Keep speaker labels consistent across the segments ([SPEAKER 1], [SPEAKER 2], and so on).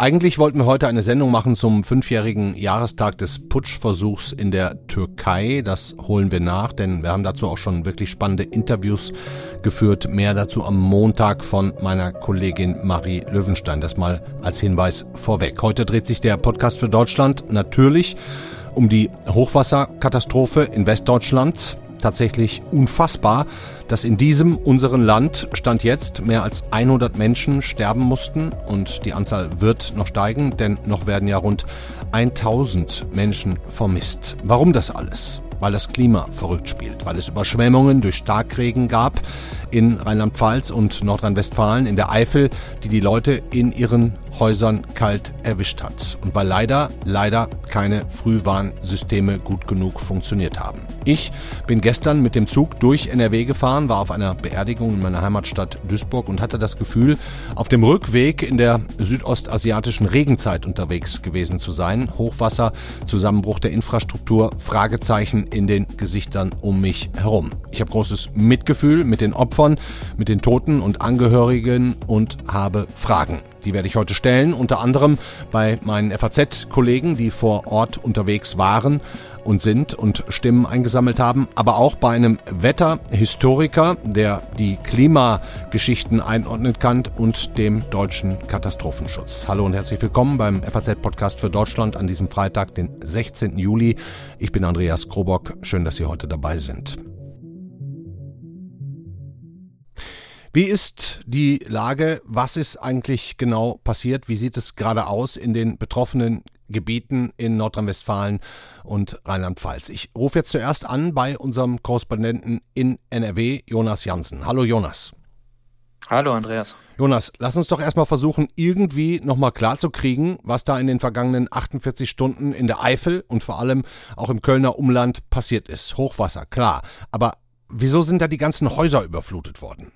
[SPEAKER 1] Eigentlich wollten wir heute eine Sendung machen zum fünfjährigen Jahrestag des Putschversuchs in der Türkei. Das holen wir nach, denn wir haben dazu auch schon wirklich spannende Interviews geführt. Mehr dazu am Montag von meiner Kollegin Marie Löwenstein. Das mal als Hinweis vorweg. Heute dreht sich der Podcast für Deutschland natürlich um die Hochwasserkatastrophe in Westdeutschland tatsächlich unfassbar, dass in diesem unseren Land Stand jetzt mehr als 100 Menschen sterben mussten und die Anzahl wird noch steigen, denn noch werden ja rund 1000 Menschen vermisst. Warum das alles? Weil das Klima verrückt spielt, weil es Überschwemmungen durch Starkregen gab in Rheinland-Pfalz und Nordrhein-Westfalen, in der Eifel, die die Leute in ihren Häusern kalt erwischt hat und weil leider, leider keine Frühwarnsysteme gut genug funktioniert haben. Ich bin gestern mit dem Zug durch NRW gefahren, war auf einer Beerdigung in meiner Heimatstadt Duisburg und hatte das Gefühl, auf dem Rückweg in der südostasiatischen Regenzeit unterwegs gewesen zu sein. Hochwasser, Zusammenbruch der Infrastruktur, Fragezeichen in den Gesichtern um mich herum. Ich habe großes Mitgefühl mit den Opfern, mit den Toten und Angehörigen und habe Fragen. Die werde ich heute stellen, unter anderem bei meinen FAZ-Kollegen, die vor Ort unterwegs waren und sind und Stimmen eingesammelt haben, aber auch bei einem Wetterhistoriker, der die Klimageschichten einordnen kann und dem deutschen Katastrophenschutz. Hallo und herzlich willkommen beim FAZ-Podcast für Deutschland an diesem Freitag, den 16. Juli. Ich bin Andreas Krobock. Schön, dass Sie heute dabei sind. Wie ist die Lage? Was ist eigentlich genau passiert? Wie sieht es gerade aus in den betroffenen Gebieten in Nordrhein-Westfalen und Rheinland-Pfalz? Ich rufe jetzt zuerst an bei unserem Korrespondenten in NRW, Jonas Jansen. Hallo Jonas.
[SPEAKER 2] Hallo Andreas.
[SPEAKER 1] Jonas, lass uns doch erstmal versuchen, irgendwie nochmal klarzukriegen, was da in den vergangenen 48 Stunden in der Eifel und vor allem auch im Kölner Umland passiert ist. Hochwasser, klar. Aber wieso sind da die ganzen Häuser überflutet worden?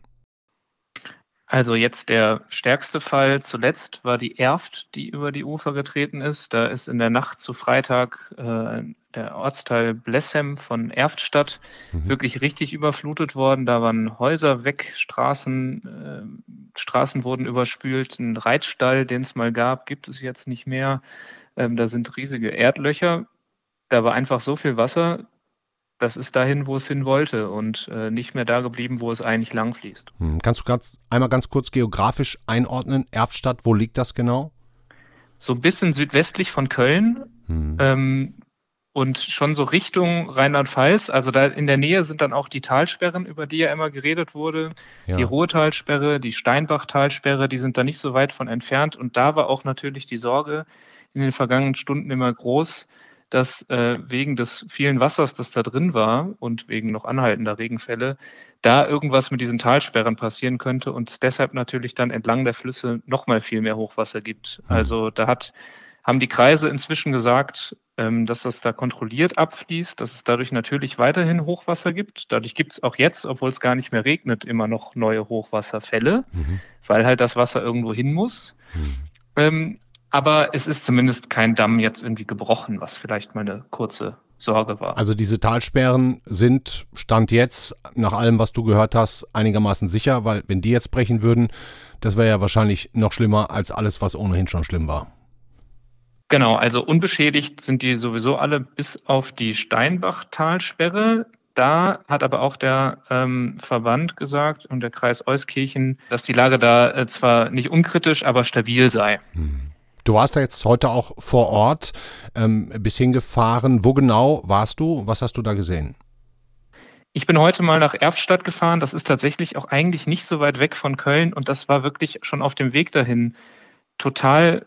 [SPEAKER 2] Also jetzt der stärkste Fall zuletzt war die Erft, die über die Ufer getreten ist. Da ist in der Nacht zu Freitag äh, der Ortsteil Blessem von Erftstadt mhm. wirklich richtig überflutet worden. Da waren Häuser weg, Straßen, äh, Straßen wurden überspült. Ein Reitstall, den es mal gab, gibt es jetzt nicht mehr. Ähm, da sind riesige Erdlöcher. Da war einfach so viel Wasser, das ist dahin, wo es hin wollte und äh, nicht mehr da geblieben, wo es eigentlich lang fließt.
[SPEAKER 1] Hm. Kannst du ganz, einmal ganz kurz geografisch einordnen, Erftstadt, wo liegt das genau?
[SPEAKER 2] So ein bisschen südwestlich von Köln hm. ähm, und schon so Richtung Rheinland-Pfalz. Also da in der Nähe sind dann auch die Talsperren, über die ja immer geredet wurde. Ja. Die Ruhrtalsperre, die Steinbach-Talsperre, die sind da nicht so weit von entfernt. Und da war auch natürlich die Sorge in den vergangenen Stunden immer groß, dass äh, wegen des vielen Wassers, das da drin war und wegen noch anhaltender Regenfälle, da irgendwas mit diesen Talsperren passieren könnte und es deshalb natürlich dann entlang der Flüsse noch mal viel mehr Hochwasser gibt. Mhm. Also da hat, haben die Kreise inzwischen gesagt, ähm, dass das da kontrolliert abfließt, dass es dadurch natürlich weiterhin Hochwasser gibt. Dadurch gibt es auch jetzt, obwohl es gar nicht mehr regnet, immer noch neue Hochwasserfälle, mhm. weil halt das Wasser irgendwo hin muss. Mhm. Ähm, aber es ist zumindest kein Damm jetzt irgendwie gebrochen, was vielleicht mal eine kurze Sorge war.
[SPEAKER 1] Also diese Talsperren sind Stand jetzt, nach allem, was du gehört hast, einigermaßen sicher, weil wenn die jetzt brechen würden, das wäre ja wahrscheinlich noch schlimmer als alles, was ohnehin schon schlimm war.
[SPEAKER 2] Genau, also unbeschädigt sind die sowieso alle bis auf die Steinbach-Talsperre. Da hat aber auch der ähm, Verband gesagt und der Kreis Euskirchen, dass die Lage da äh, zwar nicht unkritisch, aber stabil sei. Hm.
[SPEAKER 1] Du warst da jetzt heute auch vor Ort, ähm, bis hingefahren. Wo genau warst du? Was hast du da gesehen?
[SPEAKER 2] Ich bin heute mal nach Erftstadt gefahren. Das ist tatsächlich auch eigentlich nicht so weit weg von Köln und das war wirklich schon auf dem Weg dahin total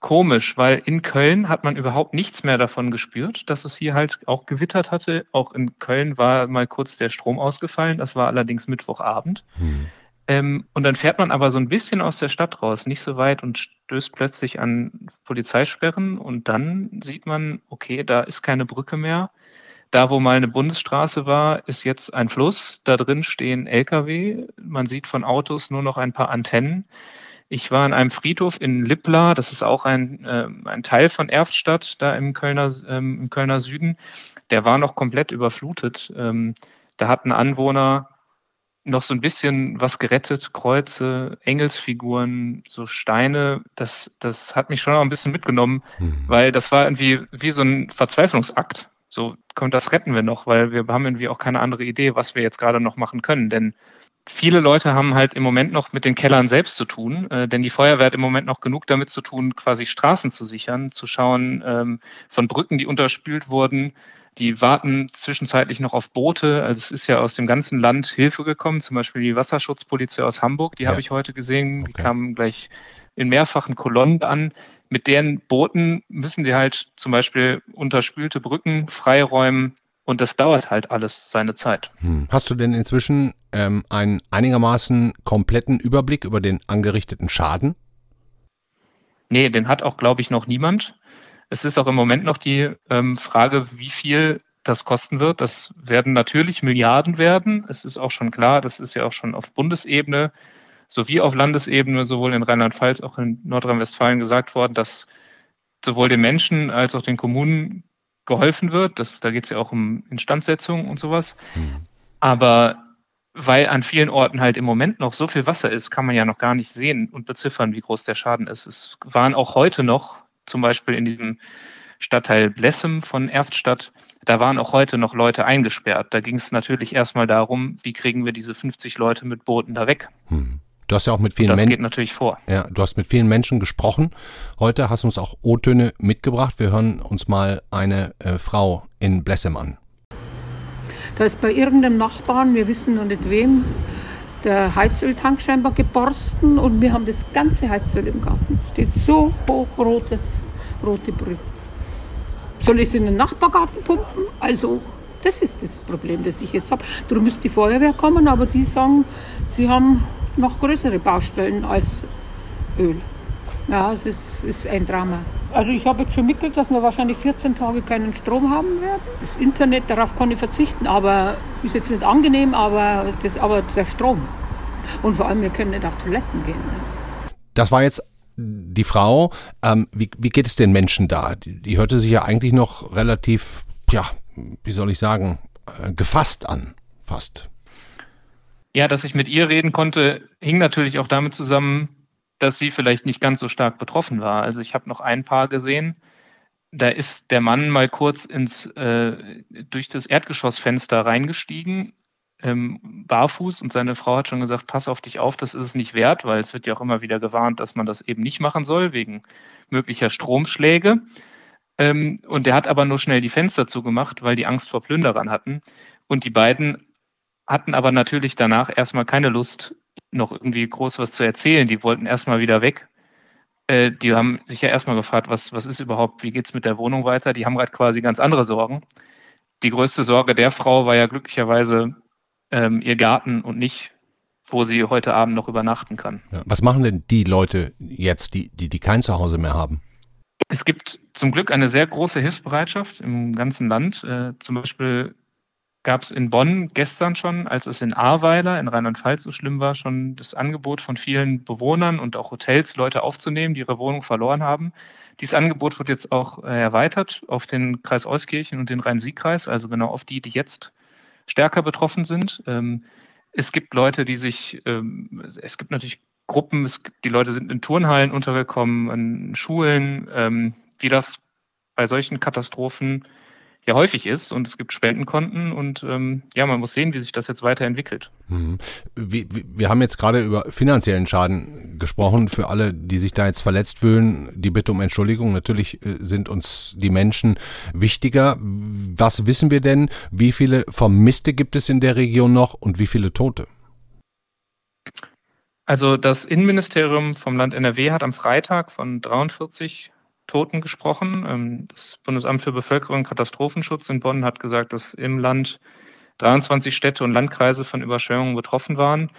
[SPEAKER 2] komisch, weil in Köln hat man überhaupt nichts mehr davon gespürt, dass es hier halt auch gewittert hatte. Auch in Köln war mal kurz der Strom ausgefallen. Das war allerdings Mittwochabend. Hm. Ähm, und dann fährt man aber so ein bisschen aus der Stadt raus, nicht so weit und stößt plötzlich an Polizeisperren und dann sieht man, okay, da ist keine Brücke mehr. Da, wo mal eine Bundesstraße war, ist jetzt ein Fluss. Da drin stehen Lkw. Man sieht von Autos nur noch ein paar Antennen. Ich war in einem Friedhof in Lippla, das ist auch ein, äh, ein Teil von Erftstadt, da im Kölner, ähm, im Kölner Süden. Der war noch komplett überflutet. Ähm, da hatten Anwohner noch so ein bisschen was gerettet, Kreuze, Engelsfiguren, so Steine. Das, das hat mich schon noch ein bisschen mitgenommen, mhm. weil das war irgendwie wie so ein Verzweiflungsakt. So, kommt das retten wir noch, weil wir haben irgendwie auch keine andere Idee, was wir jetzt gerade noch machen können. Denn viele Leute haben halt im Moment noch mit den Kellern selbst zu tun, äh, denn die Feuerwehr hat im Moment noch genug damit zu tun, quasi Straßen zu sichern, zu schauen ähm, von Brücken, die unterspült wurden. Die warten zwischenzeitlich noch auf Boote. Also es ist ja aus dem ganzen Land Hilfe gekommen, zum Beispiel die Wasserschutzpolizei aus Hamburg, die ja. habe ich heute gesehen. Okay. Die kamen gleich in mehrfachen Kolonnen an. Mit deren Booten müssen die halt zum Beispiel unterspülte Brücken freiräumen, und das dauert halt alles seine Zeit.
[SPEAKER 1] Hm. Hast du denn inzwischen ähm, einen einigermaßen kompletten Überblick über den angerichteten Schaden?
[SPEAKER 2] Nee, den hat auch, glaube ich, noch niemand. Es ist auch im Moment noch die ähm, Frage, wie viel das kosten wird. Das werden natürlich Milliarden werden. Es ist auch schon klar, das ist ja auch schon auf Bundesebene sowie auf Landesebene, sowohl in Rheinland-Pfalz als auch in Nordrhein-Westfalen gesagt worden, dass sowohl den Menschen als auch den Kommunen geholfen wird. Das, da geht es ja auch um Instandsetzung und sowas. Mhm. Aber weil an vielen Orten halt im Moment noch so viel Wasser ist, kann man ja noch gar nicht sehen und beziffern, wie groß der Schaden ist. Es waren auch heute noch, zum Beispiel in diesem Stadtteil Blessem von Erftstadt, da waren auch heute noch Leute eingesperrt. Da ging es natürlich erstmal darum, wie kriegen wir diese 50 Leute mit Booten da weg. Hm.
[SPEAKER 1] Du hast ja auch mit vielen Menschen.
[SPEAKER 2] Das geht natürlich vor.
[SPEAKER 1] Ja, du hast mit vielen Menschen gesprochen. Heute hast du uns auch O-Töne mitgebracht. Wir hören uns mal eine äh, Frau in Blessem an.
[SPEAKER 3] Da ist bei irgendeinem Nachbarn, wir wissen noch nicht wem, der Heizöltank scheinbar geborsten und wir haben das ganze Heizöl im Garten. Steht so hoch rotes, rote Brühe. Soll ich es in den Nachbargarten pumpen? Also, das ist das Problem, das ich jetzt habe. Darum müsste die Feuerwehr kommen, aber die sagen, sie haben noch größere Baustellen als Öl. Ja, es ist, ist ein Drama. Also ich habe jetzt schon mitgekriegt, dass wir wahrscheinlich 14 Tage keinen Strom haben werden. Das Internet, darauf kann ich verzichten, aber ist jetzt nicht angenehm, aber, das, aber der Strom. Und vor allem, wir können nicht auf Toiletten gehen. Ne?
[SPEAKER 1] Das war jetzt die Frau. Ähm, wie, wie geht es den Menschen da? Die, die hörte sich ja eigentlich noch relativ, ja, wie soll ich sagen, äh, gefasst an, fast.
[SPEAKER 2] Ja, dass ich mit ihr reden konnte, hing natürlich auch damit zusammen, dass sie vielleicht nicht ganz so stark betroffen war. Also ich habe noch ein Paar gesehen, da ist der Mann mal kurz ins äh, durch das Erdgeschossfenster reingestiegen, ähm, barfuß, und seine Frau hat schon gesagt, pass auf dich auf, das ist es nicht wert, weil es wird ja auch immer wieder gewarnt, dass man das eben nicht machen soll, wegen möglicher Stromschläge. Ähm, und der hat aber nur schnell die Fenster zugemacht, weil die Angst vor Plünderern hatten. Und die beiden hatten aber natürlich danach erstmal keine Lust, noch irgendwie groß was zu erzählen. Die wollten erstmal wieder weg. Äh, die haben sich ja erstmal gefragt, was, was ist überhaupt, wie geht es mit der Wohnung weiter? Die haben gerade quasi ganz andere Sorgen. Die größte Sorge der Frau war ja glücklicherweise ähm, ihr Garten und nicht, wo sie heute Abend noch übernachten kann.
[SPEAKER 1] Ja, was machen denn die Leute jetzt, die, die, die kein Zuhause mehr haben?
[SPEAKER 2] Es gibt zum Glück eine sehr große Hilfsbereitschaft im ganzen Land. Äh, zum Beispiel gab es in Bonn gestern schon, als es in Ahrweiler in Rheinland-Pfalz so schlimm war, schon das Angebot von vielen Bewohnern und auch Hotels, Leute aufzunehmen, die ihre Wohnung verloren haben. Dieses Angebot wird jetzt auch äh, erweitert auf den Kreis Euskirchen und den Rhein-Sieg-Kreis, also genau auf die, die jetzt stärker betroffen sind. Ähm, es gibt Leute, die sich, ähm, es gibt natürlich Gruppen, die Leute sind in Turnhallen untergekommen, in Schulen, ähm, wie das bei solchen Katastrophen ja häufig ist und es gibt Spendenkonten und ähm, ja, man muss sehen, wie sich das jetzt weiterentwickelt.
[SPEAKER 1] Mhm. Wir, wir haben jetzt gerade über finanziellen Schaden gesprochen. Für alle, die sich da jetzt verletzt fühlen, die Bitte um Entschuldigung. Natürlich äh, sind uns die Menschen wichtiger. Was wissen wir denn? Wie viele Vermisste gibt es in der Region noch und wie viele Tote?
[SPEAKER 2] Also das Innenministerium vom Land NRW hat am Freitag von 43 Toten gesprochen. Ähm, das Bundesamt für Bevölkerung und Katastrophenschutz in Bonn hat gesagt, dass im Land 23 Städte und Landkreise von Überschwemmungen betroffen waren.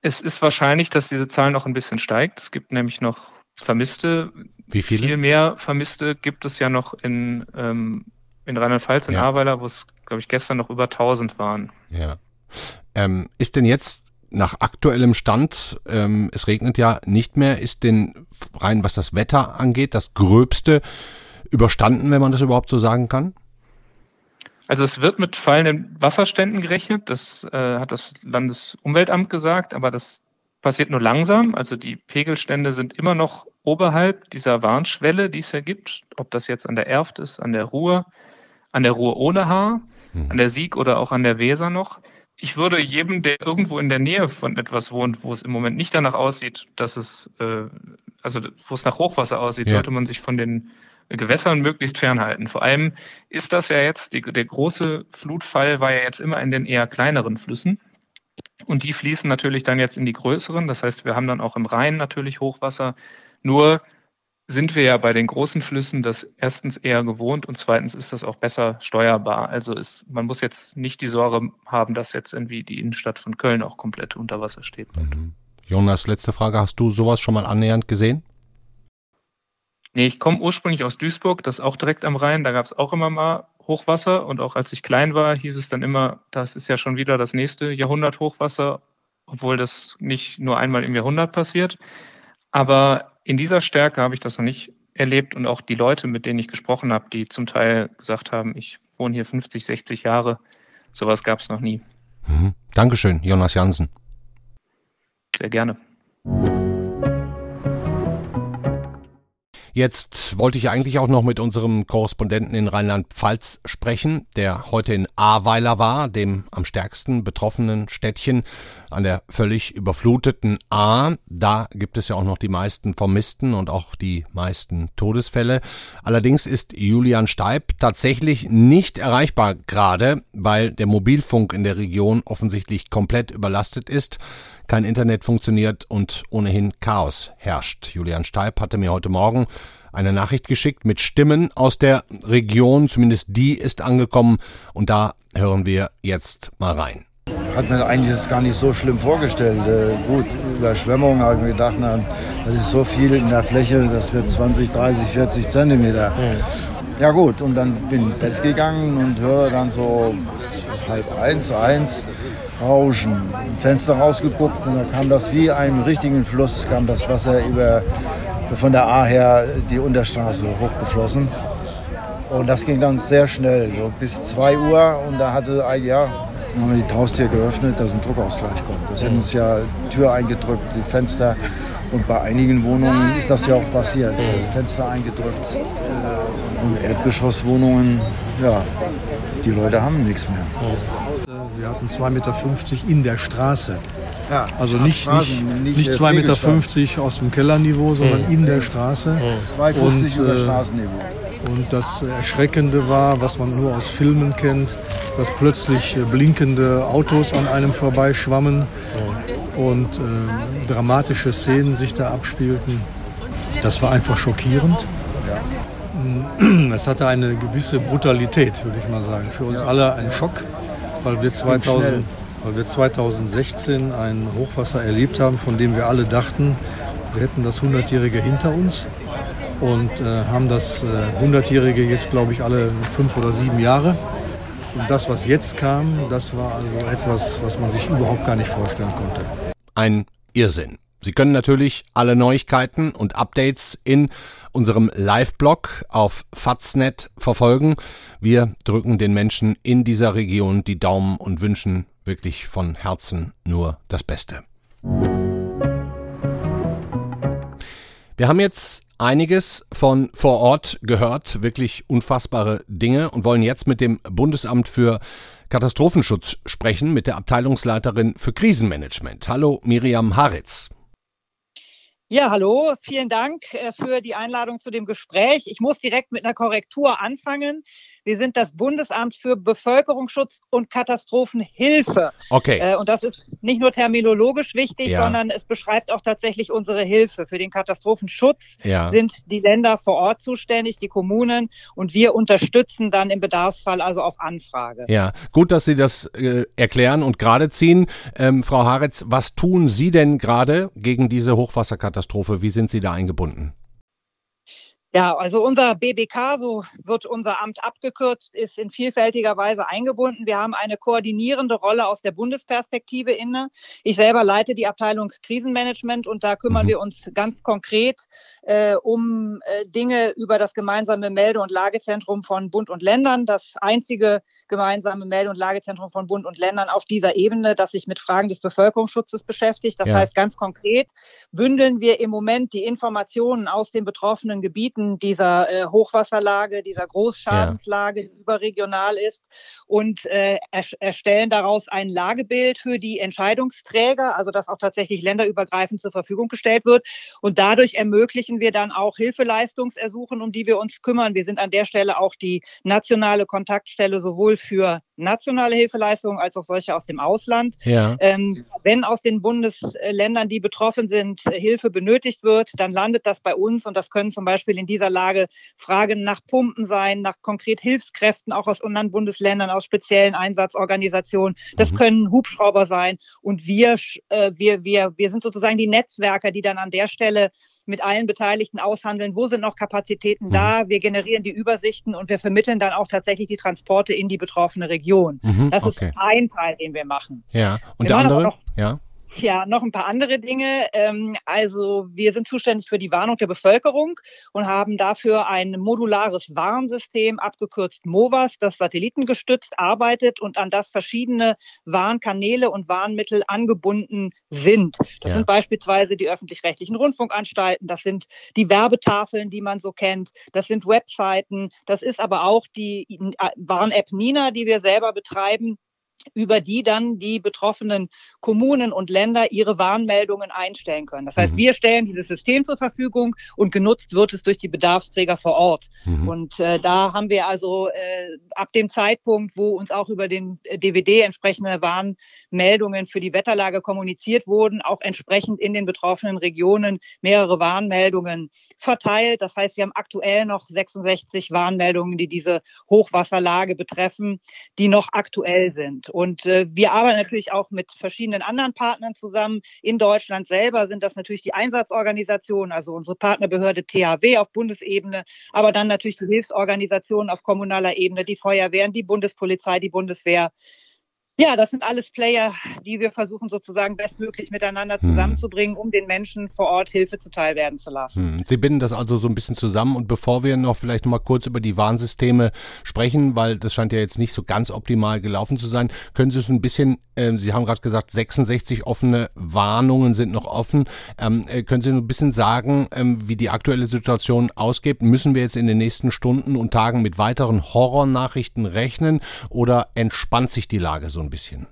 [SPEAKER 2] Es ist wahrscheinlich, dass diese Zahl noch ein bisschen steigt. Es gibt nämlich noch Vermisste.
[SPEAKER 1] Wie viele?
[SPEAKER 2] Viel mehr Vermisste gibt es ja noch in, ähm, in Rheinland-Pfalz, in ja. Ahrweiler, wo es, glaube ich, gestern noch über 1000 waren.
[SPEAKER 1] Ja. Ähm, ist denn jetzt nach aktuellem Stand, ähm, es regnet ja nicht mehr, ist denn rein was das Wetter angeht, das Gröbste überstanden, wenn man das überhaupt so sagen kann?
[SPEAKER 2] Also es wird mit fallenden Wasserständen gerechnet, das äh, hat das Landesumweltamt gesagt, aber das passiert nur langsam. Also die Pegelstände sind immer noch oberhalb dieser Warnschwelle, die es ja gibt, ob das jetzt an der Erft ist, an der Ruhr, an der Ruhr ohne Haar, hm. an der Sieg oder auch an der Weser noch. Ich würde jedem, der irgendwo in der Nähe von etwas wohnt, wo es im Moment nicht danach aussieht, dass es, äh, also wo es nach Hochwasser aussieht, ja. sollte man sich von den Gewässern möglichst fernhalten. Vor allem ist das ja jetzt, die, der große Flutfall war ja jetzt immer in den eher kleineren Flüssen. Und die fließen natürlich dann jetzt in die größeren. Das heißt, wir haben dann auch im Rhein natürlich Hochwasser. Nur sind wir ja bei den großen Flüssen das erstens eher gewohnt und zweitens ist das auch besser steuerbar. Also ist, man muss jetzt nicht die Sorge haben, dass jetzt irgendwie die Innenstadt von Köln auch komplett unter Wasser steht. Mhm.
[SPEAKER 1] Jonas, letzte Frage. Hast du sowas schon mal annähernd gesehen?
[SPEAKER 2] Nee, ich komme ursprünglich aus Duisburg, das ist auch direkt am Rhein. Da gab es auch immer mal Hochwasser und auch als ich klein war, hieß es dann immer, das ist ja schon wieder das nächste Jahrhundert Hochwasser, obwohl das nicht nur einmal im Jahrhundert passiert. Aber in dieser Stärke habe ich das noch nicht erlebt und auch die Leute, mit denen ich gesprochen habe, die zum Teil gesagt haben, ich wohne hier 50, 60 Jahre, sowas gab es noch nie.
[SPEAKER 1] Mhm. Dankeschön, Jonas Jansen.
[SPEAKER 2] Sehr gerne.
[SPEAKER 1] Jetzt wollte ich eigentlich auch noch mit unserem Korrespondenten in Rheinland-Pfalz sprechen, der heute in Ahrweiler war, dem am stärksten betroffenen Städtchen an der völlig überfluteten Ahr. Da gibt es ja auch noch die meisten Vermissten und auch die meisten Todesfälle. Allerdings ist Julian Steib tatsächlich nicht erreichbar gerade, weil der Mobilfunk in der Region offensichtlich komplett überlastet ist kein Internet funktioniert und ohnehin Chaos herrscht. Julian Steib hatte mir heute Morgen eine Nachricht geschickt mit Stimmen aus der Region, zumindest die ist angekommen und da hören wir jetzt mal rein.
[SPEAKER 4] Hat mir eigentlich das gar nicht so schlimm vorgestellt. Äh, gut, Überschwemmung habe ich mir gedacht, na, das ist so viel in der Fläche, das wird 20, 30, 40 Zentimeter. Ja gut, und dann bin ich ins Bett gegangen und höre dann so halb eins, eins, Rauschen. Fenster rausgeguckt und da kam das wie einem richtigen Fluss, kam das Wasser über, von der A her die Unterstraße hochgeflossen. Und das ging dann sehr schnell, so bis 2 Uhr. Und da hatte, ja, haben wir die Haustür geöffnet, dass ein Druckausgleich kommt. Das hätten uns ja Tür eingedrückt, die Fenster. Und bei einigen Wohnungen ist das ja auch passiert. Fenster eingedrückt. Äh, und Erdgeschosswohnungen, ja, die Leute haben nichts mehr.
[SPEAKER 5] Wir hatten 2,50 Meter in der Straße. Ja, also nicht, nicht, nicht, nicht 2,50 Meter aus dem Kellerniveau, sondern mhm. in der Straße.
[SPEAKER 4] 2,50 und, über äh, Straßenniveau.
[SPEAKER 5] Und das Erschreckende war, was man nur aus Filmen kennt, dass plötzlich äh, blinkende Autos an einem vorbeischwammen und äh, dramatische Szenen sich da abspielten. Das war einfach schockierend. Es hatte eine gewisse Brutalität, würde ich mal sagen. Für uns alle ein Schock weil wir, 2000, weil wir 2016 ein Hochwasser erlebt haben, von dem wir alle dachten, wir hätten das 100-Jährige hinter uns und äh, haben das äh, 100-Jährige jetzt, glaube ich, alle fünf oder sieben Jahre. Und das, was jetzt kam, das war also etwas, was man sich überhaupt gar nicht vorstellen konnte.
[SPEAKER 1] Ein Irrsinn. Sie können natürlich alle Neuigkeiten und Updates in unserem Live-Blog auf Faznet verfolgen. Wir drücken den Menschen in dieser Region die Daumen und wünschen wirklich von Herzen nur das Beste. Wir haben jetzt einiges von vor Ort gehört, wirklich unfassbare Dinge und wollen jetzt mit dem Bundesamt für Katastrophenschutz sprechen, mit der Abteilungsleiterin für Krisenmanagement. Hallo Miriam Haritz.
[SPEAKER 6] Ja, hallo, vielen Dank äh, für die Einladung zu dem Gespräch. Ich muss direkt mit einer Korrektur anfangen. Wir sind das Bundesamt für Bevölkerungsschutz und Katastrophenhilfe.
[SPEAKER 1] Okay.
[SPEAKER 6] Äh, und das ist nicht nur terminologisch wichtig, ja. sondern es beschreibt auch tatsächlich unsere Hilfe. Für den Katastrophenschutz ja. sind die Länder vor Ort zuständig, die Kommunen, und wir unterstützen dann im Bedarfsfall also auf Anfrage.
[SPEAKER 1] Ja, gut, dass Sie das äh, erklären und gerade ziehen. Ähm, Frau Haritz, was tun Sie denn gerade gegen diese Hochwasserkatastrophe? Wie sind Sie da eingebunden?
[SPEAKER 6] Ja, also unser BBK, so wird unser Amt abgekürzt, ist in vielfältiger Weise eingebunden. Wir haben eine koordinierende Rolle aus der Bundesperspektive inne. Ich selber leite die Abteilung Krisenmanagement und da kümmern mhm. wir uns ganz konkret äh, um äh, Dinge über das gemeinsame Melde- und Lagezentrum von Bund und Ländern. Das einzige gemeinsame Melde- und Lagezentrum von Bund und Ländern auf dieser Ebene, das sich mit Fragen des Bevölkerungsschutzes beschäftigt. Das ja. heißt ganz konkret, bündeln wir im Moment die Informationen aus den betroffenen Gebieten Gebieten dieser äh, Hochwasserlage, dieser Großschadenslage, die überregional ist und äh, erstellen daraus ein Lagebild für die Entscheidungsträger, also dass auch tatsächlich länderübergreifend zur Verfügung gestellt wird. Und dadurch ermöglichen wir dann auch Hilfeleistungsersuchen, um die wir uns kümmern. Wir sind an der Stelle auch die nationale Kontaktstelle sowohl für nationale Hilfeleistungen als auch solche aus dem Ausland. Ja. Ähm, wenn aus den Bundesländern, die betroffen sind, Hilfe benötigt wird, dann landet das bei uns und das können zum Beispiel in dieser Lage Fragen nach Pumpen sein, nach konkret Hilfskräften auch aus anderen Bundesländern, aus speziellen Einsatzorganisationen. Das mhm. können Hubschrauber sein und wir, äh, wir, wir, wir sind sozusagen die Netzwerker, die dann an der Stelle mit allen Beteiligten aushandeln, wo sind noch Kapazitäten mhm. da. Wir generieren die Übersichten und wir vermitteln dann auch tatsächlich die Transporte in die betroffene Region. Mhm, das okay. ist ein Teil, den wir machen.
[SPEAKER 1] Ja, und wir der andere? Ja.
[SPEAKER 6] Ja, noch ein paar andere Dinge. Ähm, also wir sind zuständig für die Warnung der Bevölkerung und haben dafür ein modulares Warnsystem, abgekürzt MOVAS, das satellitengestützt arbeitet und an das verschiedene Warnkanäle und Warnmittel angebunden sind. Das ja. sind beispielsweise die öffentlich-rechtlichen Rundfunkanstalten, das sind die Werbetafeln, die man so kennt, das sind Webseiten, das ist aber auch die Warn-App Nina, die wir selber betreiben über die dann die betroffenen Kommunen und Länder ihre Warnmeldungen einstellen können. Das heißt, mhm. wir stellen dieses System zur Verfügung und genutzt wird es durch die Bedarfsträger vor Ort. Mhm. Und äh, da haben wir also äh, ab dem Zeitpunkt, wo uns auch über den DVD entsprechende Warnmeldungen für die Wetterlage kommuniziert wurden, auch entsprechend in den betroffenen Regionen mehrere Warnmeldungen verteilt. Das heißt, wir haben aktuell noch 66 Warnmeldungen, die diese Hochwasserlage betreffen, die noch aktuell sind. Und äh, wir arbeiten natürlich auch mit verschiedenen anderen Partnern zusammen. In Deutschland selber sind das natürlich die Einsatzorganisationen, also unsere Partnerbehörde THW auf Bundesebene, aber dann natürlich die Hilfsorganisationen auf kommunaler Ebene, die Feuerwehren, die Bundespolizei, die Bundeswehr. Ja, das sind alles Player, die wir versuchen sozusagen bestmöglich miteinander hm. zusammenzubringen, um den Menschen vor Ort Hilfe zuteil werden zu lassen.
[SPEAKER 1] Hm. Sie binden das also so ein bisschen zusammen und bevor wir noch vielleicht noch mal kurz über die Warnsysteme sprechen, weil das scheint ja jetzt nicht so ganz optimal gelaufen zu sein, können Sie es ein bisschen, äh, Sie haben gerade gesagt, 66 offene Warnungen sind noch offen. Ähm, äh, können Sie ein bisschen sagen, ähm, wie die aktuelle Situation ausgeht? Müssen wir jetzt in den nächsten Stunden und Tagen mit weiteren Horrornachrichten rechnen oder entspannt sich die Lage so ein bisschen? bisschen.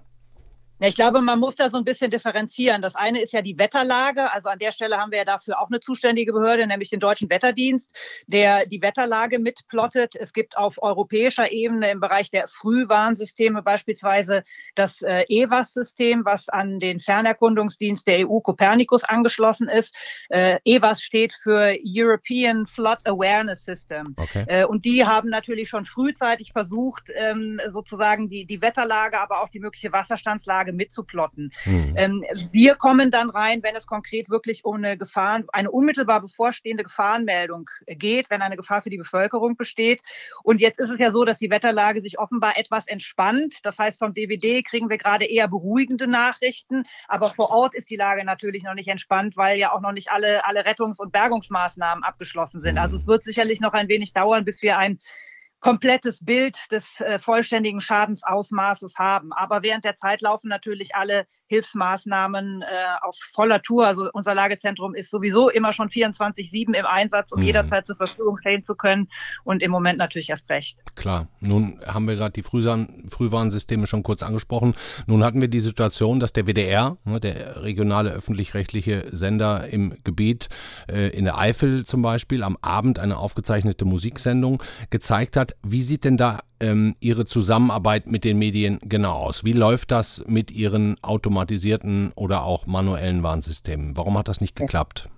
[SPEAKER 6] Ja, ich glaube, man muss da so ein bisschen differenzieren. Das eine ist ja die Wetterlage. Also an der Stelle haben wir ja dafür auch eine zuständige Behörde, nämlich den Deutschen Wetterdienst, der die Wetterlage mitplottet. Es gibt auf europäischer Ebene im Bereich der Frühwarnsysteme beispielsweise das äh, EWAS-System, was an den Fernerkundungsdienst der EU Copernicus angeschlossen ist. Äh, EWAS steht für European Flood Awareness System. Okay. Äh, und die haben natürlich schon frühzeitig versucht, ähm, sozusagen die, die Wetterlage, aber auch die mögliche Wasserstandslage Lage mitzuplotten. Mhm. Ähm, wir kommen dann rein, wenn es konkret wirklich um eine Gefahr, eine unmittelbar bevorstehende Gefahrenmeldung geht, wenn eine Gefahr für die Bevölkerung besteht. Und jetzt ist es ja so, dass die Wetterlage sich offenbar etwas entspannt. Das heißt, vom DWD kriegen wir gerade eher beruhigende Nachrichten. Aber vor Ort ist die Lage natürlich noch nicht entspannt, weil ja auch noch nicht alle, alle Rettungs- und Bergungsmaßnahmen abgeschlossen sind. Also es wird sicherlich noch ein wenig dauern, bis wir ein komplettes Bild des äh, vollständigen Schadensausmaßes haben. Aber während der Zeit laufen natürlich alle Hilfsmaßnahmen äh, auf voller Tour. Also unser Lagezentrum ist sowieso immer schon 24-7 im Einsatz, um mhm. jederzeit zur Verfügung stehen zu können. Und im Moment natürlich erst recht.
[SPEAKER 1] Klar. Nun haben wir gerade die Frühwarnsysteme schon kurz angesprochen. Nun hatten wir die Situation, dass der WDR, ne, der regionale öffentlich-rechtliche Sender im Gebiet äh, in der Eifel zum Beispiel, am Abend eine aufgezeichnete Musiksendung gezeigt hat, wie sieht denn da ähm, Ihre Zusammenarbeit mit den Medien genau aus? Wie läuft das mit Ihren automatisierten oder auch manuellen Warnsystemen? Warum hat das nicht geklappt?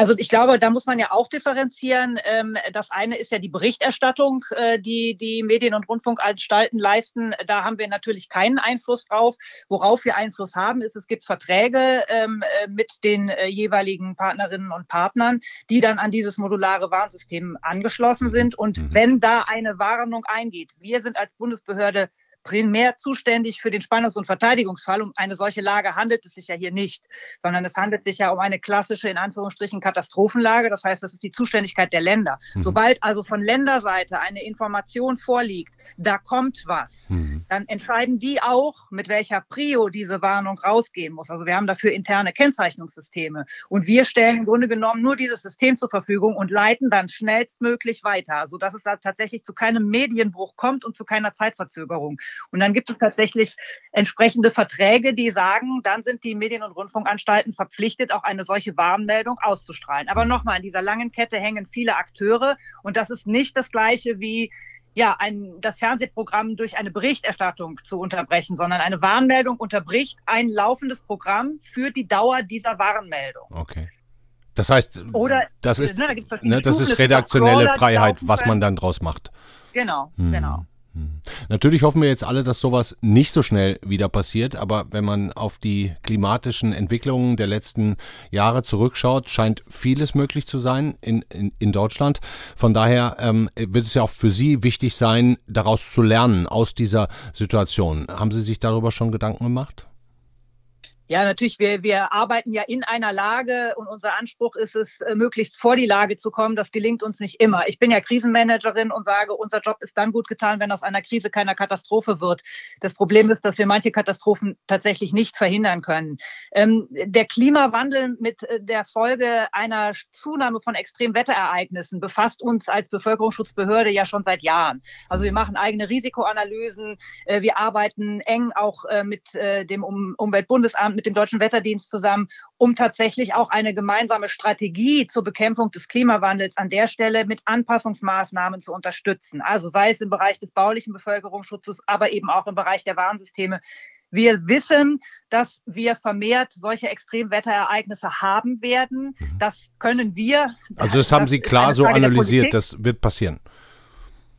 [SPEAKER 6] Also ich glaube, da muss man ja auch differenzieren. Ähm, das eine ist ja die Berichterstattung, äh, die die Medien- und Rundfunkanstalten leisten. Da haben wir natürlich keinen Einfluss drauf. Worauf wir Einfluss haben, ist, es gibt Verträge ähm, äh, mit den äh, jeweiligen Partnerinnen und Partnern, die dann an dieses modulare Warnsystem angeschlossen sind. Und mhm. wenn da eine Warnung eingeht, wir sind als Bundesbehörde primär zuständig für den Spannungs- und Verteidigungsfall. Um eine solche Lage handelt es sich ja hier nicht, sondern es handelt sich ja um eine klassische, in Anführungsstrichen, Katastrophenlage. Das heißt, das ist die Zuständigkeit der Länder. Mhm. Sobald also von Länderseite eine Information vorliegt, da kommt was, mhm. dann entscheiden die auch, mit welcher Prio diese Warnung rausgehen muss. Also wir haben dafür interne Kennzeichnungssysteme. Und wir stellen im Grunde genommen nur dieses System zur Verfügung und leiten dann schnellstmöglich weiter, sodass es da tatsächlich zu keinem Medienbruch kommt und zu keiner Zeitverzögerung. Und dann gibt es tatsächlich entsprechende Verträge, die sagen, dann sind die Medien- und Rundfunkanstalten verpflichtet, auch eine solche Warnmeldung auszustrahlen. Aber nochmal, in dieser langen Kette hängen viele Akteure und das ist nicht das Gleiche wie ja, ein, das Fernsehprogramm durch eine Berichterstattung zu unterbrechen, sondern eine Warnmeldung unterbricht ein laufendes Programm für die Dauer dieser Warnmeldung.
[SPEAKER 1] Okay. Das heißt, Oder, das ist, ne, ne, das ist redaktionelle Freiheit, was man dann draus macht.
[SPEAKER 6] Genau, hm. genau.
[SPEAKER 1] Hm. Natürlich hoffen wir jetzt alle, dass sowas nicht so schnell wieder passiert, aber wenn man auf die klimatischen Entwicklungen der letzten Jahre zurückschaut, scheint vieles möglich zu sein in, in, in Deutschland. Von daher ähm, wird es ja auch für Sie wichtig sein, daraus zu lernen aus dieser Situation. Haben Sie sich darüber schon Gedanken gemacht?
[SPEAKER 6] Ja, natürlich, wir, wir arbeiten ja in einer Lage und unser Anspruch ist es, äh, möglichst vor die Lage zu kommen. Das gelingt uns nicht immer. Ich bin ja Krisenmanagerin und sage, unser Job ist dann gut getan, wenn aus einer Krise keiner Katastrophe wird. Das Problem ist, dass wir manche Katastrophen tatsächlich nicht verhindern können. Ähm, der Klimawandel mit äh, der Folge einer Zunahme von Extremwetterereignissen befasst uns als Bevölkerungsschutzbehörde ja schon seit Jahren. Also wir machen eigene Risikoanalysen. Äh, wir arbeiten eng auch äh, mit äh, dem um Umweltbundesamt mit dem Deutschen Wetterdienst zusammen, um tatsächlich auch eine gemeinsame Strategie zur Bekämpfung des Klimawandels an der Stelle mit Anpassungsmaßnahmen zu unterstützen. Also sei es im Bereich des baulichen Bevölkerungsschutzes, aber eben auch im Bereich der Warnsysteme. Wir wissen, dass wir vermehrt solche Extremwetterereignisse haben werden. Mhm. Das können wir.
[SPEAKER 1] Also das haben Sie klar so analysiert, das wird passieren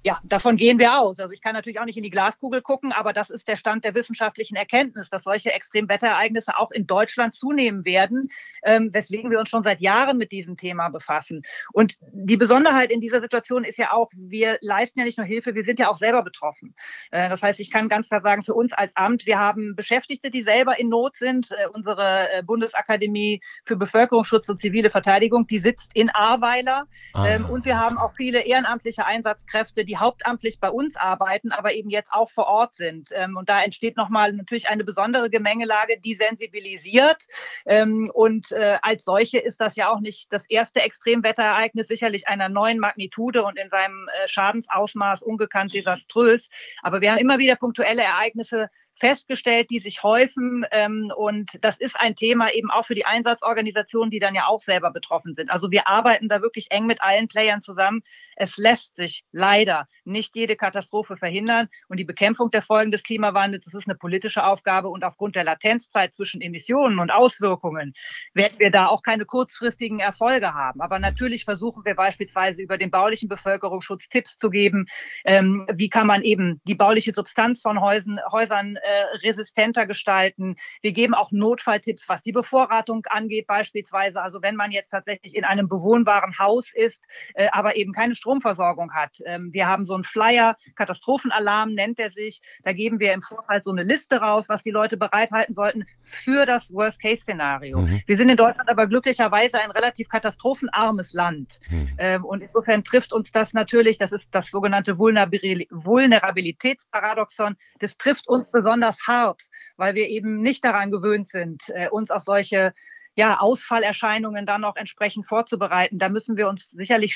[SPEAKER 6] ja, davon gehen wir aus. Also ich kann natürlich auch nicht in die Glaskugel gucken, aber das ist der Stand der wissenschaftlichen Erkenntnis, dass solche Extremwetterereignisse auch in Deutschland zunehmen werden, ähm, weswegen wir uns schon seit Jahren mit diesem Thema befassen. Und die Besonderheit in dieser Situation ist ja auch, wir leisten ja nicht nur Hilfe, wir sind ja auch selber betroffen. Äh, das heißt, ich kann ganz klar sagen, für uns als Amt, wir haben Beschäftigte, die selber in Not sind. Äh, unsere äh, Bundesakademie für Bevölkerungsschutz und zivile Verteidigung, die sitzt in Ahrweiler. Ah, ähm, und wir haben auch viele ehrenamtliche Einsatzkräfte, die hauptamtlich bei uns arbeiten, aber eben jetzt auch vor Ort sind. Ähm, und da entsteht nochmal natürlich eine besondere Gemengelage, die sensibilisiert. Ähm, und äh, als solche ist das ja auch nicht das erste Extremwetterereignis, sicherlich einer neuen Magnitude und in seinem äh, Schadensausmaß ungekannt desaströs. Aber wir haben immer wieder punktuelle Ereignisse, festgestellt, die sich häufen. Ähm, und das ist ein Thema eben auch für die Einsatzorganisationen, die dann ja auch selber betroffen sind. Also wir arbeiten da wirklich eng mit allen Playern zusammen. Es lässt sich leider nicht jede Katastrophe verhindern. Und die Bekämpfung der Folgen des Klimawandels, das ist eine politische Aufgabe. Und aufgrund der Latenzzeit zwischen Emissionen und Auswirkungen werden wir da auch keine kurzfristigen Erfolge haben. Aber natürlich versuchen wir beispielsweise über den baulichen Bevölkerungsschutz Tipps zu geben. Ähm, wie kann man eben die bauliche Substanz von Häusern, Häusern äh, resistenter gestalten. Wir geben auch Notfalltipps, was die Bevorratung angeht beispielsweise. Also wenn man jetzt tatsächlich in einem bewohnbaren Haus ist, äh, aber eben keine Stromversorgung hat. Ähm, wir haben so einen Flyer, Katastrophenalarm nennt er sich. Da geben wir im Vorfall so eine Liste raus, was die Leute bereithalten sollten für das Worst-Case-Szenario. Mhm. Wir sind in Deutschland aber glücklicherweise ein relativ katastrophenarmes Land. Mhm. Ähm, und insofern trifft uns das natürlich, das ist das sogenannte Vulnerabilitätsparadoxon, das trifft uns besonders besonders hart, weil wir eben nicht daran gewöhnt sind, äh, uns auf solche ja, Ausfallerscheinungen dann auch entsprechend vorzubereiten. Da müssen wir uns sicherlich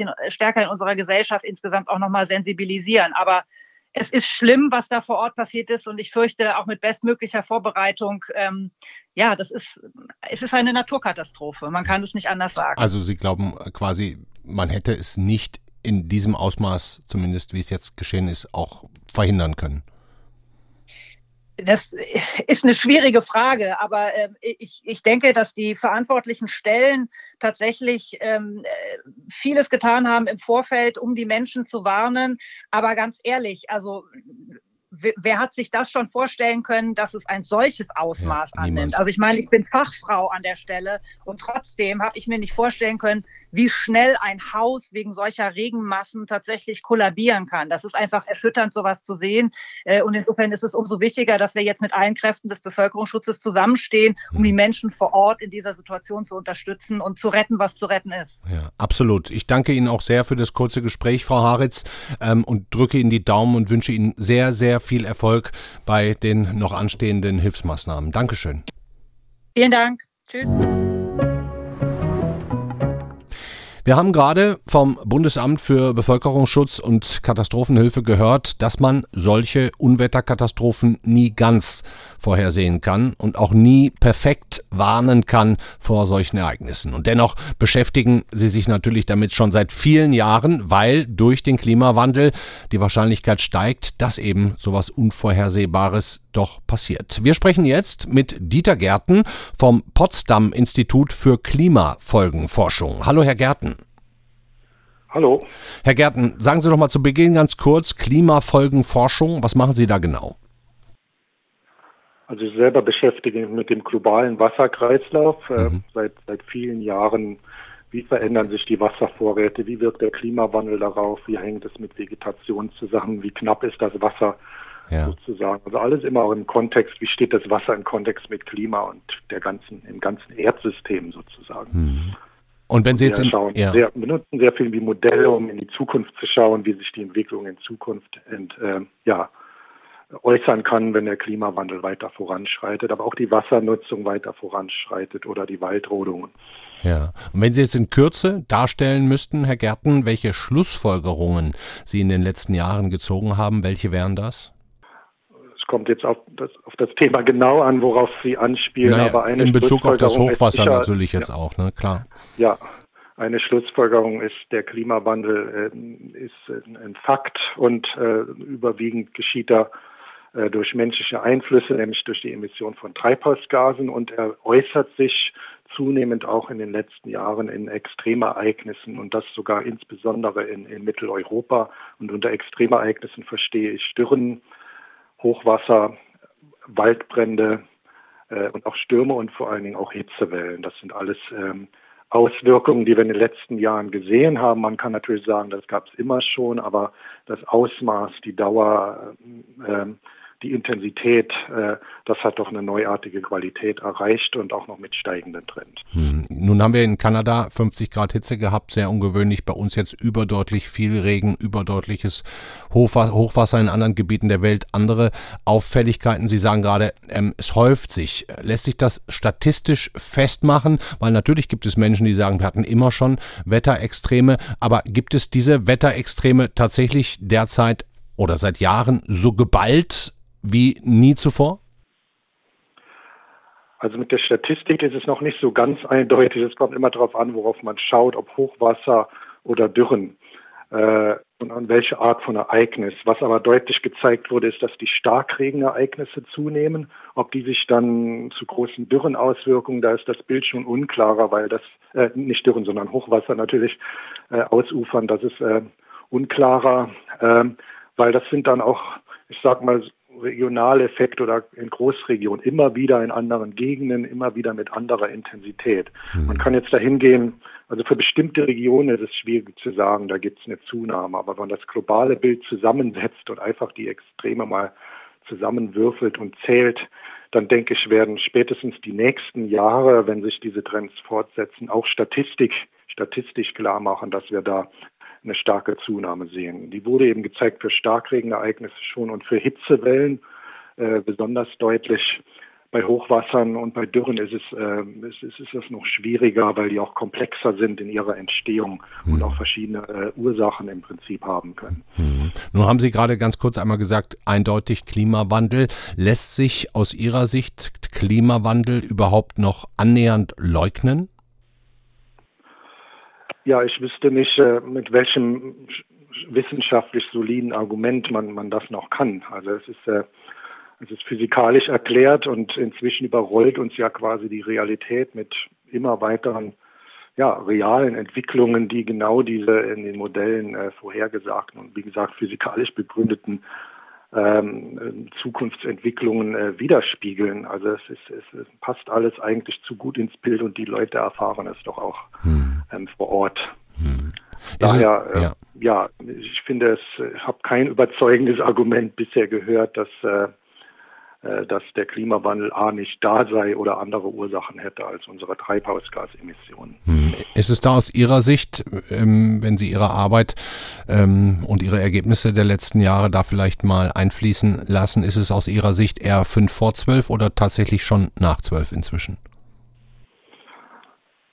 [SPEAKER 6] in, stärker in unserer Gesellschaft insgesamt auch nochmal sensibilisieren. Aber es ist schlimm, was da vor Ort passiert ist. Und ich fürchte, auch mit bestmöglicher Vorbereitung, ähm, ja, das ist, es ist eine Naturkatastrophe. Man kann es nicht anders sagen.
[SPEAKER 1] Also Sie glauben quasi, man hätte es nicht in diesem Ausmaß, zumindest wie es jetzt geschehen ist, auch verhindern können.
[SPEAKER 6] Das ist eine schwierige Frage, aber äh, ich, ich denke, dass die verantwortlichen Stellen tatsächlich ähm, vieles getan haben im Vorfeld, um die Menschen zu warnen. Aber ganz ehrlich, also wer hat sich das schon vorstellen können, dass es ein solches Ausmaß ja, annimmt? Also ich meine, ich bin Fachfrau an der Stelle und trotzdem habe ich mir nicht vorstellen können, wie schnell ein Haus wegen solcher Regenmassen tatsächlich kollabieren kann. Das ist einfach erschütternd, sowas zu sehen. Äh, und insofern ist es umso wichtiger, dass wir jetzt mit allen Kräften des Bevölkerungsschutzes zusammenstehen, um die mhm. Menschen vor Ort in dieser Situation zu unterstützen und zu retten, was zu retten ist.
[SPEAKER 1] Ja, absolut. Ich danke Ihnen auch sehr für das kurze Gespräch, Frau Haritz, ähm, und drücke Ihnen die Daumen und wünsche Ihnen sehr, sehr viel Erfolg bei den noch anstehenden Hilfsmaßnahmen. Dankeschön.
[SPEAKER 6] Vielen Dank. Tschüss.
[SPEAKER 1] Wir haben gerade vom Bundesamt für Bevölkerungsschutz und Katastrophenhilfe gehört, dass man solche Unwetterkatastrophen nie ganz vorhersehen kann und auch nie perfekt warnen kann vor solchen Ereignissen. Und dennoch beschäftigen sie sich natürlich damit schon seit vielen Jahren, weil durch den Klimawandel die Wahrscheinlichkeit steigt, dass eben sowas Unvorhersehbares doch passiert. Wir sprechen jetzt mit Dieter Gärten vom Potsdam Institut für Klimafolgenforschung. Hallo, Herr Gärten.
[SPEAKER 7] Hallo.
[SPEAKER 1] Herr Gärten, sagen Sie doch mal zu Beginn ganz kurz Klimafolgenforschung. Was machen Sie da genau?
[SPEAKER 7] Also ich selber beschäftige mich mit dem globalen Wasserkreislauf äh, mhm. seit, seit vielen Jahren. Wie verändern sich die Wasservorräte? Wie wirkt der Klimawandel darauf? Wie hängt es mit Vegetation zusammen? Wie knapp ist das Wasser ja. sozusagen? Also alles immer auch im Kontext. Wie steht das Wasser im Kontext mit Klima und der ganzen, im ganzen Erdsystem sozusagen?
[SPEAKER 1] Mhm. Und wenn Sie jetzt in,
[SPEAKER 7] schauen, ja. sehr, benutzen sehr viel wie Modelle, um in die Zukunft zu schauen, wie sich die Entwicklung in Zukunft ent, äh, ja, äußern kann, wenn der Klimawandel weiter voranschreitet, aber auch die Wassernutzung weiter voranschreitet oder die Waldrodungen.
[SPEAKER 1] Ja. Und wenn Sie jetzt in Kürze darstellen müssten, Herr Gärten, welche Schlussfolgerungen Sie in den letzten Jahren gezogen haben, welche wären das?
[SPEAKER 7] Kommt jetzt auf das, auf das Thema genau an, worauf Sie anspielen.
[SPEAKER 1] Naja, aber eine in Bezug auf das Hochwasser sicher, natürlich jetzt ja, auch, ne? Klar.
[SPEAKER 7] Ja, eine Schlussfolgerung ist, der Klimawandel äh, ist ein Fakt und äh, überwiegend geschieht er äh, durch menschliche Einflüsse, nämlich durch die Emission von Treibhausgasen und er äußert sich zunehmend auch in den letzten Jahren in Extremereignissen und das sogar insbesondere in, in Mitteleuropa. Und unter Extremereignissen verstehe ich Dürren, Hochwasser, Waldbrände äh, und auch Stürme und vor allen Dingen auch Hitzewellen. Das sind alles ähm, Auswirkungen, die wir in den letzten Jahren gesehen haben. Man kann natürlich sagen, das gab es immer schon, aber das Ausmaß, die Dauer, äh, die Intensität, äh, das hat doch eine neuartige Qualität erreicht und auch noch mit steigenden Trend.
[SPEAKER 1] Hm. Nun haben wir in Kanada 50 Grad Hitze gehabt, sehr ungewöhnlich. Bei uns jetzt überdeutlich viel Regen, überdeutliches Hochwasser in anderen Gebieten der Welt, andere Auffälligkeiten. Sie sagen gerade, ähm, es häuft sich. Lässt sich das statistisch festmachen? Weil natürlich gibt es Menschen, die sagen, wir hatten immer schon Wetterextreme, aber gibt es diese Wetterextreme tatsächlich derzeit oder seit Jahren so geballt wie nie zuvor?
[SPEAKER 7] Also mit der Statistik ist es noch nicht so ganz eindeutig. Es kommt immer darauf an, worauf man schaut, ob Hochwasser oder Dürren äh, und an welche Art von Ereignis. Was aber deutlich gezeigt wurde, ist, dass die Starkregenereignisse zunehmen. Ob die sich dann zu großen Dürrenauswirkungen, da ist das Bild schon unklarer, weil das äh, nicht Dürren, sondern Hochwasser natürlich äh, ausufern. Das ist äh, unklarer, äh, weil das sind dann auch, ich sag mal, Regionaleffekt oder in Großregionen, immer wieder in anderen Gegenden, immer wieder mit anderer Intensität. Mhm. Man kann jetzt dahin gehen, also für bestimmte Regionen ist es schwierig zu sagen, da gibt es eine Zunahme, aber wenn man das globale Bild zusammensetzt und einfach die Extreme mal zusammenwürfelt und zählt, dann denke ich, werden spätestens die nächsten Jahre, wenn sich diese Trends fortsetzen, auch Statistik, statistisch klar machen, dass wir da eine starke Zunahme sehen. Die wurde eben gezeigt für Starkregenereignisse schon und für Hitzewellen äh, besonders deutlich. Bei Hochwassern und bei Dürren ist es, äh, ist, ist, ist es noch schwieriger, weil die auch komplexer sind in ihrer Entstehung hm. und auch verschiedene äh, Ursachen im Prinzip haben können.
[SPEAKER 1] Hm. Nun haben Sie gerade ganz kurz einmal gesagt, eindeutig Klimawandel. Lässt sich aus Ihrer Sicht Klimawandel überhaupt noch annähernd leugnen?
[SPEAKER 7] Ja, ich wüsste nicht, äh, mit welchem wissenschaftlich soliden Argument man, man das noch kann. Also es ist, äh, es ist physikalisch erklärt und inzwischen überrollt uns ja quasi die Realität mit immer weiteren ja, realen Entwicklungen, die genau diese in den Modellen äh, vorhergesagten und wie gesagt physikalisch begründeten ähm, Zukunftsentwicklungen äh, widerspiegeln. Also es, ist, es, es, passt alles eigentlich zu gut ins Bild und die Leute erfahren es doch auch hm. ähm, vor Ort. Hm. Daher, es, äh, ja. ja. ich finde es, ich habe kein überzeugendes Argument bisher gehört, dass äh, äh, dass der Klimawandel A nicht da sei oder andere Ursachen hätte als unsere Treibhausgasemissionen.
[SPEAKER 1] Hm. Ist es da aus Ihrer Sicht, ähm, wenn Sie Ihre Arbeit ähm, und Ihre Ergebnisse der letzten Jahre da vielleicht mal einfließen lassen, ist es aus Ihrer Sicht eher fünf vor zwölf oder tatsächlich schon nach zwölf inzwischen?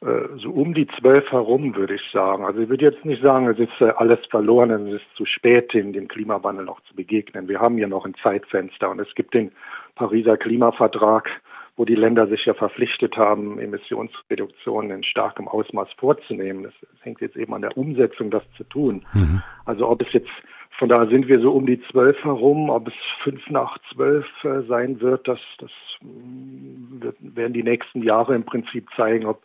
[SPEAKER 7] Äh, so um die zwölf herum, würde ich sagen. Also ich würde jetzt nicht sagen, es ist äh, alles verloren, es ist zu spät, dem Klimawandel noch zu begegnen. Wir haben ja noch ein Zeitfenster und es gibt den Pariser Klimavertrag, wo die Länder sich ja verpflichtet haben, Emissionsreduktionen in starkem Ausmaß vorzunehmen. Es hängt jetzt eben an der Umsetzung, das zu tun. Mhm. Also ob es jetzt, von da sind wir so um die zwölf herum, ob es fünf nach zwölf äh, sein wird, das, das mm, werden die nächsten Jahre im Prinzip zeigen, ob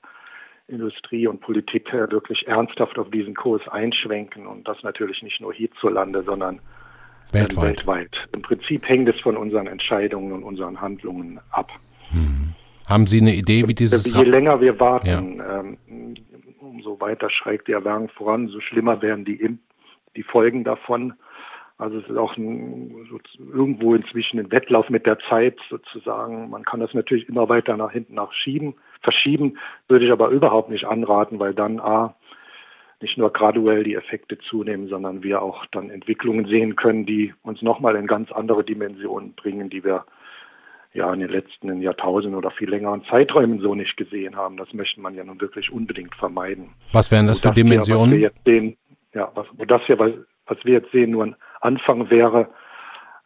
[SPEAKER 7] Industrie und Politik wirklich ernsthaft auf diesen Kurs einschwenken und das natürlich nicht nur hierzulande, sondern weltweit. weltweit. Im Prinzip hängt es von unseren Entscheidungen und unseren Handlungen ab.
[SPEAKER 1] Hm. Haben Sie eine Idee, wie dieses...
[SPEAKER 7] Je länger wir warten, ja. ähm, umso weiter schreibt die Erwärmung voran, so schlimmer werden die, die Folgen davon. Also es ist auch ein, irgendwo inzwischen ein Wettlauf mit der Zeit sozusagen. Man kann das natürlich immer weiter nach hinten nachschieben. Verschieben würde ich aber überhaupt nicht anraten, weil dann A, nicht nur graduell die Effekte zunehmen, sondern wir auch dann Entwicklungen sehen können, die uns nochmal in ganz andere Dimensionen bringen, die wir ja in den letzten Jahrtausenden oder viel längeren Zeiträumen so nicht gesehen haben. Das möchte man ja nun wirklich unbedingt vermeiden.
[SPEAKER 1] Was wären das für Dimensionen?
[SPEAKER 7] Hier, was wir jetzt sehen, ja, was, wo das hier, was, was wir jetzt sehen, nur ein Anfang wäre,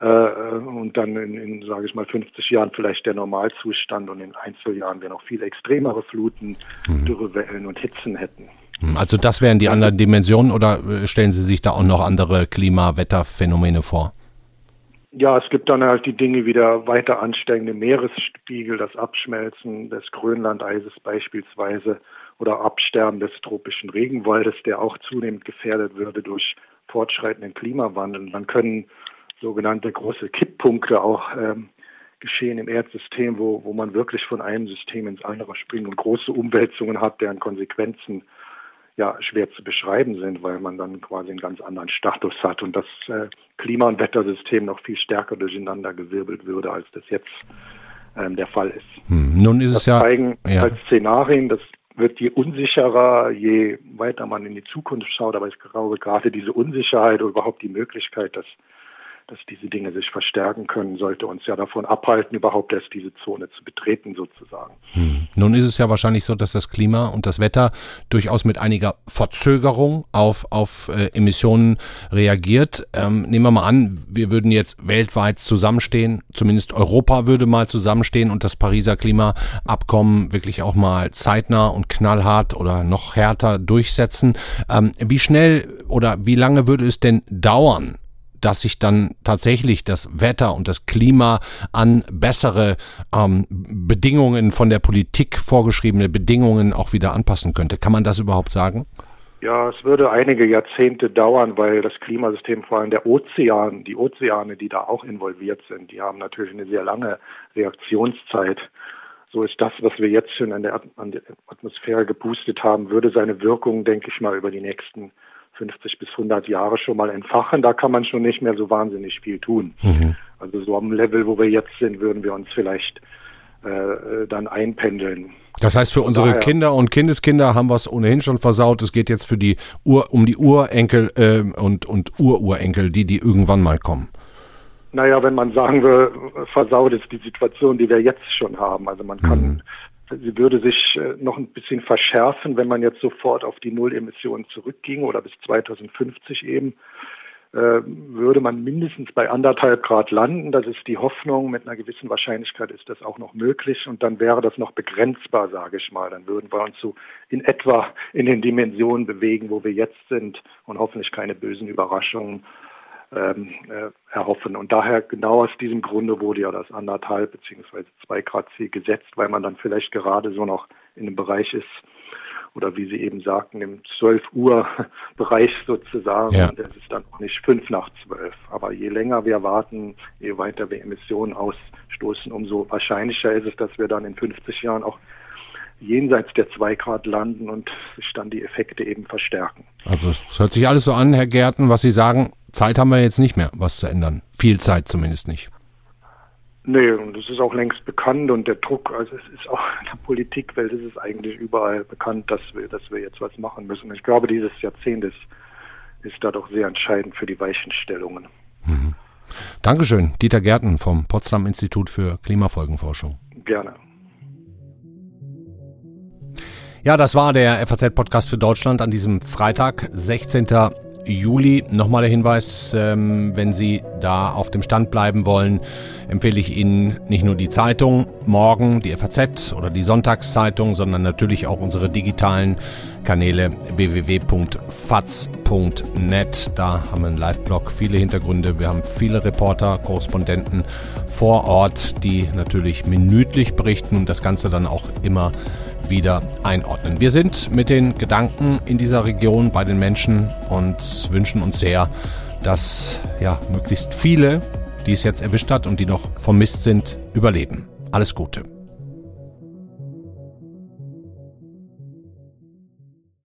[SPEAKER 7] und dann in, in sage ich mal, 50 Jahren vielleicht der Normalzustand und in Einzeljahren wir noch viel extremere Fluten, mhm. Dürrewellen und Hitzen hätten.
[SPEAKER 1] Hm, also das wären die anderen Dimensionen oder äh, stellen Sie sich da auch noch andere Klima-Wetterphänomene vor?
[SPEAKER 7] Ja, es gibt dann halt die Dinge wie der weiter ansteigende Meeresspiegel, das Abschmelzen des Grönlandeises beispielsweise oder Absterben des tropischen Regenwaldes, der auch zunehmend gefährdet würde durch fortschreitenden Klimawandel. Dann können sogenannte große Kipppunkte auch ähm, geschehen im Erdsystem, wo, wo man wirklich von einem System ins andere springt und große Umwälzungen hat, deren Konsequenzen ja schwer zu beschreiben sind, weil man dann quasi einen ganz anderen Status hat und das äh, Klima- und Wettersystem noch viel stärker durcheinander gewirbelt würde, als das jetzt ähm, der Fall ist.
[SPEAKER 1] Hm. Nun ist
[SPEAKER 7] das
[SPEAKER 1] es ja
[SPEAKER 7] zeigen ja. als Szenarien, das wird je unsicherer, je weiter man in die Zukunft schaut, aber ich glaube gerade diese Unsicherheit oder überhaupt die Möglichkeit, dass dass diese Dinge sich verstärken können, sollte uns ja davon abhalten, überhaupt erst diese Zone zu betreten sozusagen.
[SPEAKER 1] Hm. Nun ist es ja wahrscheinlich so, dass das Klima und das Wetter durchaus mit einiger Verzögerung auf, auf äh, Emissionen reagiert. Ähm, nehmen wir mal an, wir würden jetzt weltweit zusammenstehen, zumindest Europa würde mal zusammenstehen und das Pariser Klimaabkommen wirklich auch mal zeitnah und knallhart oder noch härter durchsetzen. Ähm, wie schnell oder wie lange würde es denn dauern, dass sich dann tatsächlich das Wetter und das Klima an bessere ähm, Bedingungen von der Politik vorgeschriebene Bedingungen auch wieder anpassen könnte. Kann man das überhaupt sagen?
[SPEAKER 7] Ja, es würde einige Jahrzehnte dauern, weil das Klimasystem, vor allem der Ozean, die Ozeane, die da auch involviert sind, die haben natürlich eine sehr lange Reaktionszeit. So ist das, was wir jetzt schon an der, Atmosphäre gepustet haben, würde seine Wirkung, denke ich mal, über die nächsten 50 bis 100 Jahre schon mal entfachen. Da kann man schon nicht mehr so wahnsinnig viel tun. Mhm. Also so am Level, wo wir jetzt sind, würden wir uns vielleicht äh, dann einpendeln.
[SPEAKER 1] Das heißt, für unsere Kinder und Kindeskinder haben wir es ohnehin schon versaut. Es geht jetzt für die Ur, um die Urenkel äh, und, und Ururenkel, die, die irgendwann mal kommen.
[SPEAKER 7] Naja, wenn man sagen will, versaut ist die Situation, die wir jetzt schon haben. Also man kann mhm sie würde sich äh, noch ein bisschen verschärfen, wenn man jetzt sofort auf die Nullemissionen zurückging oder bis 2050 eben, äh, würde man mindestens bei anderthalb Grad landen. Das ist die Hoffnung. Mit einer gewissen Wahrscheinlichkeit ist das auch noch möglich. Und dann wäre das noch begrenzbar, sage ich mal. Dann würden wir uns so in etwa in den Dimensionen bewegen, wo wir jetzt sind und hoffentlich keine bösen Überraschungen ähm, äh, erhoffen. Und daher genau aus diesem Grunde wurde ja das anderthalb beziehungsweise zwei Grad Ziel gesetzt, weil man dann vielleicht gerade so noch in einem Bereich ist, oder wie Sie eben sagten, im 12 Uhr Bereich sozusagen. Ja. Und es ist dann auch nicht fünf nach zwölf. Aber je länger wir warten, je weiter wir Emissionen ausstoßen, umso wahrscheinlicher ist es, dass wir dann in 50 Jahren auch jenseits der zwei Grad landen und sich dann die Effekte eben verstärken.
[SPEAKER 1] Also es hört sich alles so an, Herr Gärten, was Sie sagen, Zeit haben wir jetzt nicht mehr, was zu ändern. Viel Zeit zumindest nicht.
[SPEAKER 7] Nee, und das ist auch längst bekannt und der Druck, also es ist auch in der Politikwelt ist es eigentlich überall bekannt, dass wir, dass wir jetzt was machen müssen. Ich glaube, dieses Jahrzehnt ist, ist da doch sehr entscheidend für die Weichenstellungen.
[SPEAKER 1] Mhm. Dankeschön, Dieter Gärten vom Potsdam Institut für Klimafolgenforschung.
[SPEAKER 7] Gerne.
[SPEAKER 1] Ja, das war der FAZ-Podcast für Deutschland an diesem Freitag, 16. Juli. Nochmal der Hinweis, ähm, wenn Sie da auf dem Stand bleiben wollen, empfehle ich Ihnen nicht nur die Zeitung morgen, die FAZ oder die Sonntagszeitung, sondern natürlich auch unsere digitalen Kanäle www.faz.net. Da haben wir einen Live-Blog, viele Hintergründe. Wir haben viele Reporter, Korrespondenten vor Ort, die natürlich minütlich berichten und das Ganze dann auch immer wieder einordnen. Wir sind mit den Gedanken in dieser Region bei den Menschen und wünschen uns sehr, dass ja, möglichst viele, die es jetzt erwischt hat und die noch vermisst sind, überleben. Alles Gute.